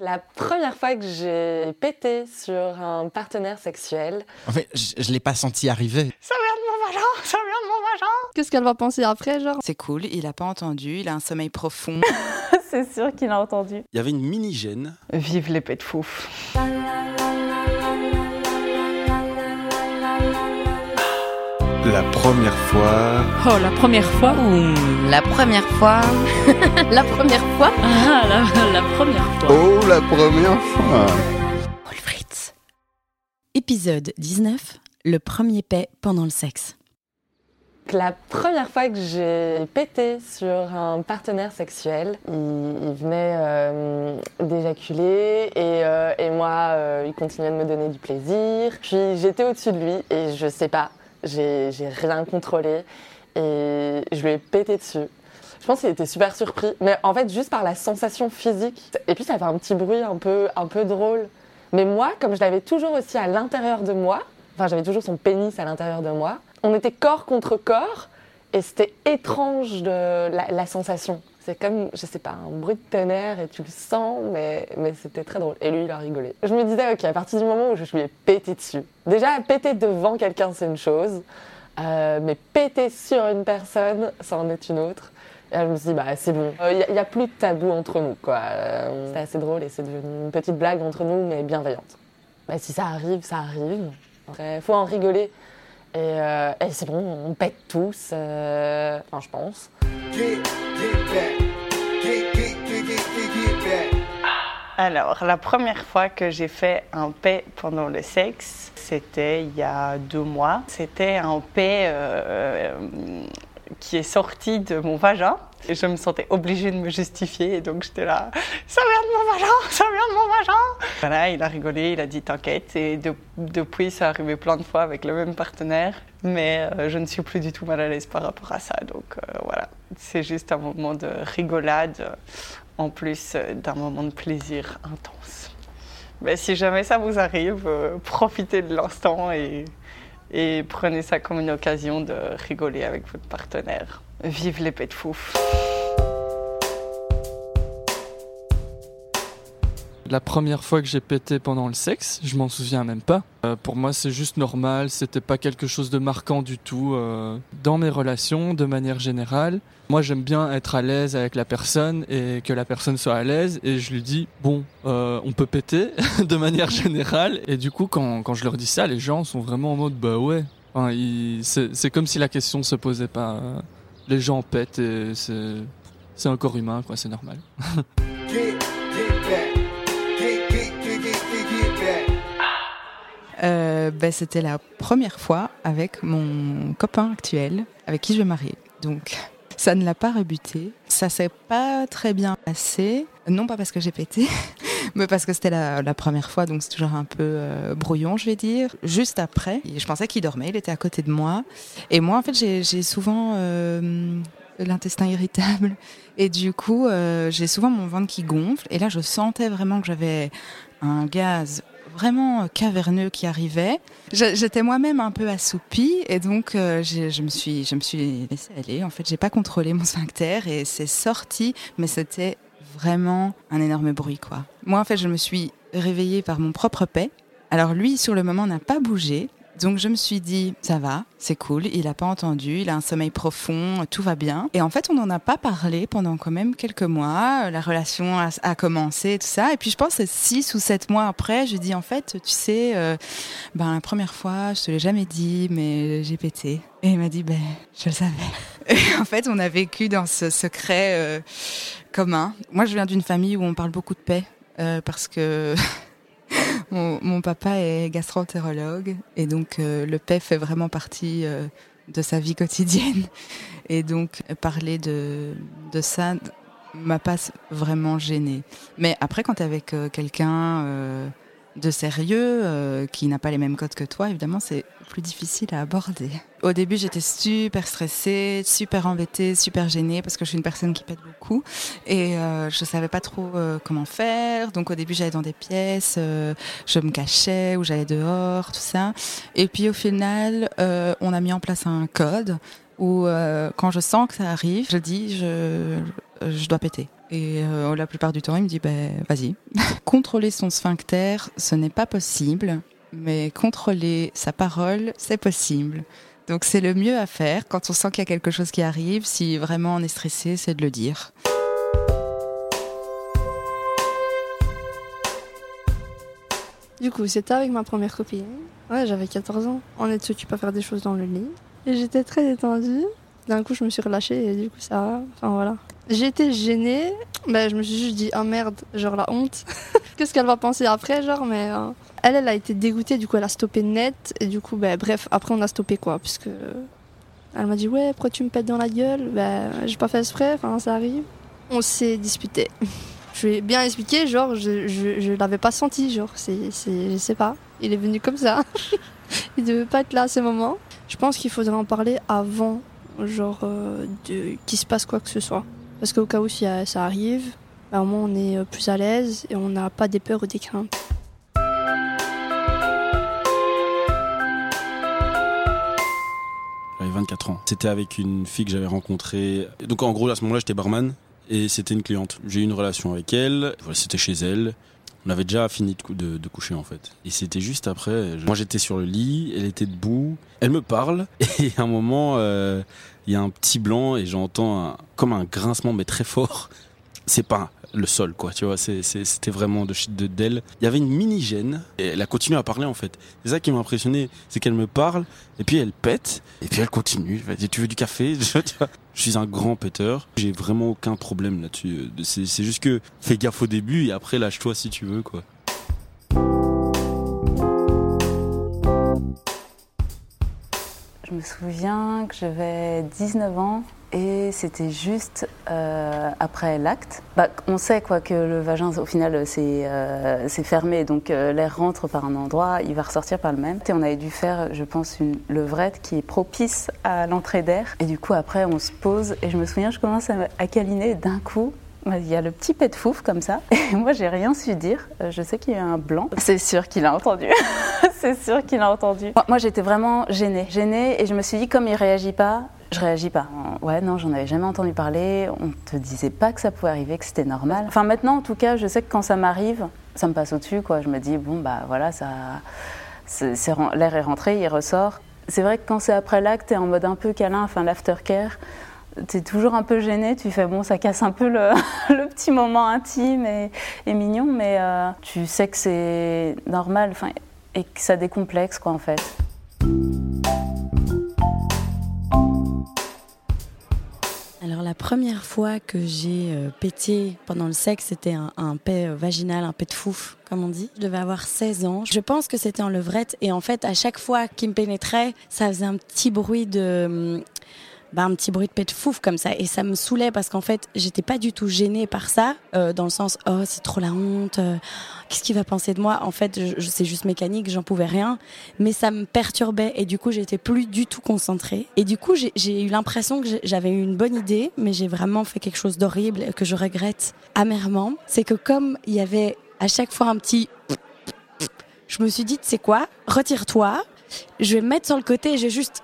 La première fois que j'ai pété sur un partenaire sexuel. En fait, je, je l'ai pas senti arriver. Ça vient de mon vagin Ça vient de mon vagin Qu'est-ce qu'elle va penser après, genre C'est cool, il a pas entendu, il a un sommeil profond. C'est sûr qu'il a entendu. Il y avait une mini-gêne. Vive l'épée de fouf. La première fois. Oh, la première fois Mmh, la première fois. La première fois Ah, la, la première fois. Oh, la première fois. Fritz. Épisode 19. Le premier paix pendant le sexe. La première fois que j'ai pété sur un partenaire sexuel, il, il venait euh, d'éjaculer et, euh, et moi, euh, il continuait de me donner du plaisir. Puis j'étais au-dessus de lui et je sais pas, j'ai rien contrôlé et je lui ai pété dessus. Je pense qu'il était super surpris, mais en fait juste par la sensation physique. Et puis ça fait un petit bruit un peu, un peu drôle. Mais moi, comme je l'avais toujours aussi à l'intérieur de moi, enfin j'avais toujours son pénis à l'intérieur de moi, on était corps contre corps et c'était étrange de la sensation. C'est comme, je sais pas, un bruit de tonnerre et tu le sens, mais, mais c'était très drôle. Et lui, il a rigolé. Je me disais, ok, à partir du moment où je lui ai pété dessus, déjà péter devant quelqu'un, c'est une chose, euh, mais péter sur une personne, ça en est une autre. Et là, je me suis dit, bah c'est bon, il n'y a, plus de tabou entre nous, quoi. Euh, C'était assez drôle et c'est devenu une petite blague entre nous, mais bienveillante. Bah, si ça arrive, ça arrive. Il faut en rigoler. Et, euh, et c'est bon, on pète tous, euh, enfin je pense. Alors, la première fois que j'ai fait un paix pendant le sexe, c'était il y a deux mois. C'était un paix euh, qui est sorti de mon vagin. Et je me sentais obligée de me justifier. Et donc, j'étais là, ça vient de mon vagin, ça vient de mon vagin. Voilà, il a rigolé, il a dit t'inquiète. Et de- depuis, ça arrivé plein de fois avec le même partenaire. Mais euh, je ne suis plus du tout mal à l'aise par rapport à ça. Donc, euh, voilà, c'est juste un moment de rigolade. euh, en plus d'un moment de plaisir intense. Mais si jamais ça vous arrive, profitez de l'instant et, et prenez ça comme une occasion de rigoler avec votre partenaire. Vive l'épée de fouf. La première fois que j'ai pété pendant le sexe, je m'en souviens même pas. Euh, pour moi, c'est juste normal, c'était pas quelque chose de marquant du tout. euh, dans mes relations, de manière générale, moi j'aime bien être à l'aise avec la personne et que la personne soit à l'aise et je lui dis, bon, euh, on peut péter de manière générale. Et du coup, quand, quand je leur dis ça, les gens sont vraiment en mode, bah ouais. Enfin, c'est comme si la question se posait pas. Les gens pètent et c'est un corps humain, quoi, c'est normal. Euh, ben, C'était la première fois avec mon copain actuel, avec qui je vais marier. Donc, ça ne l'a pas rebuté. Ça s'est pas très bien passé. Non pas parce que j'ai pété, mais parce que c'était la, première fois, donc c'est toujours un peu euh, brouillon, je vais dire. Juste après, je pensais qu'il dormait, il était à côté de moi. Et moi, en fait, j'ai souvent euh, l'intestin irritable. Et du coup, j'ai souvent mon ventre qui gonfle. Et là, je sentais vraiment que j'avais un gaz vraiment caverneux qui arrivait. J'étais moi-même un peu assoupie et donc euh, je me suis je me suis laissée aller. En fait, j'ai pas contrôlé mon sphincter et c'est sorti, mais c'était vraiment un énorme bruit quoi. Moi en fait, je me suis réveillée par mon propre paix. Alors lui sur le moment n'a pas bougé. Donc je me suis dit, ça va, c'est cool, il n'a pas entendu, il a un sommeil profond, tout va bien. Et en fait, on n'en a pas parlé pendant quand même quelques mois, la relation a, commencé, tout ça. Et puis je pense que six ou sept mois après, je dis, en fait, tu sais, euh, ben, la première fois, je te l'ai jamais dit, mais j'ai pété. Et il m'a dit, ben, je le savais. Et en fait, on a vécu dans ce secret euh, commun. Moi, je viens d'une famille où on parle beaucoup de paix, euh, parce que mon, mon papa est gastroentérologue et donc euh, le paix fait vraiment partie euh, de sa vie quotidienne. Et donc parler de, de ça m'a pas vraiment gênée. Mais après, quand tu es avec euh, quelqu'un euh, de sérieux, euh, qui n'a pas les mêmes codes que toi, évidemment, c'est plus difficile à aborder. Au début, j'étais super stressée, super embêtée, super gênée parce que je suis une personne qui pète beaucoup et euh, je savais pas trop euh, comment faire. Donc au début, j'allais dans des pièces, euh, je me cachais ou j'allais dehors, tout ça. Et puis au final, on a mis en place un code où quand je sens que ça arrive, je dis je dois péter. Et euh, la plupart du temps, il me dit ben, vas-y. contrôler son sphincter, ce n'est pas possible, mais contrôler sa parole, c'est possible. Donc c'est le mieux à faire quand on sent qu'il y a quelque chose qui arrive. Si vraiment on est stressé, c'est de le dire. Du coup, c'était avec ma première copine. Ouais, j'avais 14 ans. On est tu peux faire des choses dans le lit. Et j'étais très détendue. D'un coup, je me suis relâchée et du coup, ça va. Enfin, voilà. J'étais gênée. Ben, je me suis juste dit, oh merde, genre la honte. Qu'est-ce qu'elle va penser après, genre, mais. euh, Elle, elle a été dégoûtée, du coup, elle a stoppé net. Et du coup, ben, bref, après, on a stoppé quoi. Puisque. Elle m'a dit, ouais, pourquoi tu me pètes dans la gueule? Ben, j'ai pas fait exprès, enfin, ça arrive. On s'est disputé. Je lui ai bien expliqué, genre, je, je, je l'avais pas senti, genre, c'est, c'est, je sais pas. Il est venu comme ça. Il devait pas être là à ce moment. Je pense qu'il faudrait en parler avant, genre, euh, de, qu'il se passe quoi que ce soit. Parce qu'au cas où si euh, ça arrive, bah, au moins on est euh, plus à l'aise et on n'a pas des peurs ou des craintes. J'avais 24 ans. C'était avec une fille que j'avais rencontrée. Donc en gros, à ce moment-là, j'étais barman et c'était une cliente. J'ai eu une relation avec elle. C'était chez elle. On avait déjà fini de, cou- de- de coucher en fait. Et c'était juste après. Moi, j'étais sur le lit, elle était debout. Elle me parle et à un moment, euh, il y a un petit blanc et j'entends comme un grincement mais très fort. C'est pas le sol quoi, tu vois. C'était vraiment de de- d'elle. Il y avait une mini gêne et elle a continué à parler en fait. C'est ça qui m'a impressionné, c'est qu'elle me parle et puis elle pète et puis elle continue. Dit, tu veux du café? Tu vois Je suis un grand péteur. J'ai vraiment aucun problème là-dessus. C'est c'est juste que fais gaffe au début et après lâche-toi si tu veux quoi. Je me souviens que j'avais 19 ans et c'était juste euh, après l'acte. Bah, on sait quoi que le vagin, au final, c'est euh, c'est fermé, donc euh, l'air rentre par un endroit, il va ressortir par le même. Et on avait dû faire, je pense, une levrette qui est propice à l'entrée d'air. Et du coup, après, on se pose et je me souviens, je commence à, à câliner d'un coup. Il y a le petit pet de fouf comme ça. Et moi, j'ai rien su dire. Euh, Je sais qu'il y a un blanc. C'est sûr qu'il a entendu. c'est sûr qu'il a entendu. Moi, moi, j'étais vraiment gênée. Gênée et je me suis dit, comme il réagit pas, je réagis pas. Ouais, non, j'en avais jamais entendu parler. On te disait pas que ça pouvait arriver, que c'était normal. Enfin, maintenant, en tout cas, je sais que quand ça m'arrive, ça me passe au-dessus, quoi. Je me dis, bon, bah voilà, ça. L'air est rentré, il ressort. C'est vrai que quand c'est après l'acte, t'es en mode un peu câlin, enfin l'aftercare. T'es toujours un peu gêné, tu fais bon, ça casse un peu le, petit moment intime et, mignon, mais euh, tu sais que c'est normal et que ça décomplexe, quoi, en fait. Alors la première fois que j'ai euh, pété pendant le sexe, c'était un, un euh, vaginal, un pet de fouf, comme on dit. Je devais avoir 16 ans. Je pense que c'était en levrette et en fait, à chaque fois qu'il me pénétrait, ça faisait un petit bruit de... bah, un petit bruit de pet de fouf comme ça. Et ça me saoulait parce qu'en fait j'étais pas du tout gênée par ça euh, dans le sens oh c'est trop la honte euh, qu'est-ce qu'il va penser de moi? En fait c'est juste mécanique j'en pouvais rien. Mais ça me perturbait et du coup j'étais plus du tout concentrée. Et du coup j'ai- eu l'impression que j'avais eu une bonne idée mais j'ai vraiment fait quelque chose d'horrible que je regrette amèrement. C'est que comme il y avait à chaque fois un petit je me suis dit c'est quoi? Retire-toi. Je vais me mettre sur le côté et je juste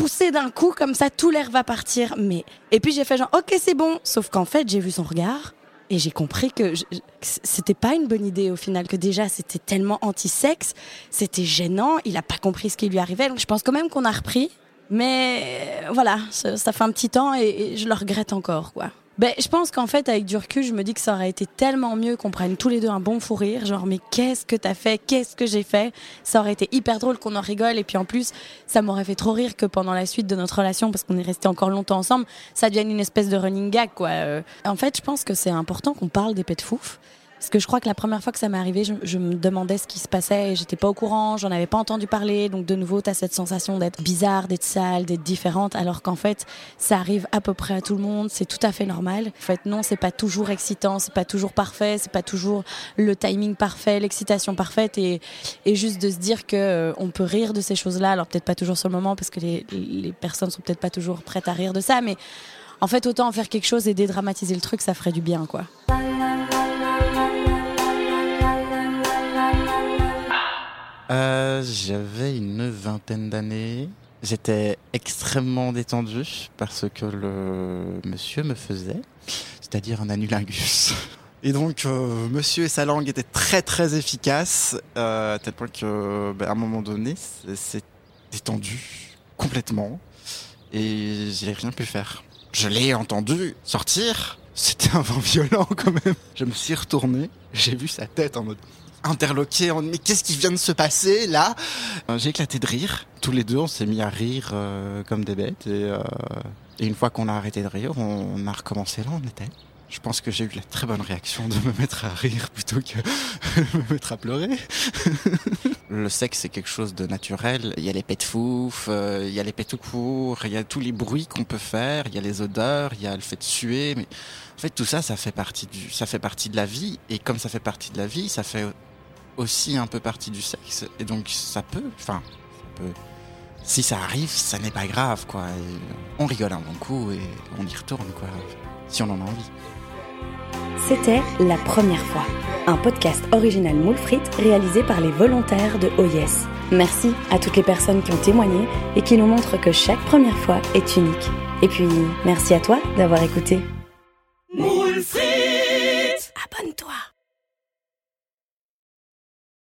pousser d'un coup comme ça tout l'air va partir. Mais et puis j'ai fait genre ok c'est bon. Sauf qu'en fait j'ai vu son regard et j'ai compris que c'était pas une bonne idée au final que déjà c'était tellement anti-sexe. C'était gênant. Il a pas compris ce qui lui arrivait. Donc je pense quand même qu'on a repris. Mais euh, voilà ça, ça fait un petit temps et, et je le regrette encore quoi ben, je pense qu'en fait, avec du recul, je me dis que ça aurait été tellement mieux qu'on prenne tous les deux un bon fou rire. Genre, mais qu'est-ce que t'as fait? Qu'est-ce que j'ai fait? Ça aurait été hyper drôle qu'on en rigole. Et puis en plus, ça m'aurait fait trop rire que pendant la suite de notre relation, parce qu'on est resté encore longtemps ensemble, ça devienne une espèce de running gag, quoi. Euh, En fait, je pense que c'est important qu'on parle des pets de fouf. Parce que je crois que la première fois que ça m'est arrivé, je, me demandais ce qui se passait et j'étais pas au courant, j'en avais pas entendu parler. Donc de nouveau, t'as cette sensation d'être bizarre, d'être sale, d'être différente, alors qu'en fait, ça arrive à peu près à tout le monde, c'est tout à fait normal. En fait, non, c'est pas toujours excitant, c'est pas toujours parfait, c'est pas toujours le timing parfait, l'excitation parfaite et, et juste de se dire que euh, on peut rire de ces choses-là. Alors peut-être pas toujours sur le moment parce que les, les personnes sont peut-être pas toujours prêtes à rire de ça, mais en fait, autant en faire quelque chose et dédramatiser le truc, ça ferait du bien, quoi. Euh, J'avais une vingtaine d'années. J'étais extrêmement détendu parce que le monsieur me faisait. c'est-à-dire un anulingus. Et donc, euh, monsieur et sa langue étaient très très efficaces, euh, à tel point que, ben, à un moment donné, c'est détendu complètement, et j'ai rien pu faire. Je l'ai entendu sortir, c'était un vent violent quand même. Je me suis retourné, j'ai vu sa tête en mode interloqué, en mais qu'est-ce qui vient de se passer là? Euh, J'ai éclaté de rire. Tous les deux, on s'est mis à rire euh, comme des bêtes, et, euh, et une fois qu'on a arrêté de rire, on, on a recommencé là, on était. Je pense que j'ai eu la très bonne réaction de me mettre à rire plutôt que de me mettre à pleurer. le sexe, c'est quelque chose de naturel. Il y a les pets de fouf, euh, il y a les pets tout court, il y a tous les bruits qu'on peut faire, il y a les odeurs, il y a le fait de suer. Mais en fait, tout ça, ça fait partie du, ça fait partie de la vie. Et comme ça fait partie de la vie, ça fait aussi un peu partie du sexe. Et donc, ça peut, enfin, ça peut. Si ça arrive, ça n'est pas grave, quoi. Et on rigole un bon coup et on y retourne, quoi. Si on en a envie. C'était La Première fois, un podcast original moule frites réalisé par les volontaires de OYES. Merci à toutes les personnes qui ont témoigné et qui nous montrent que chaque première fois est unique. Et puis, merci à toi d'avoir écouté.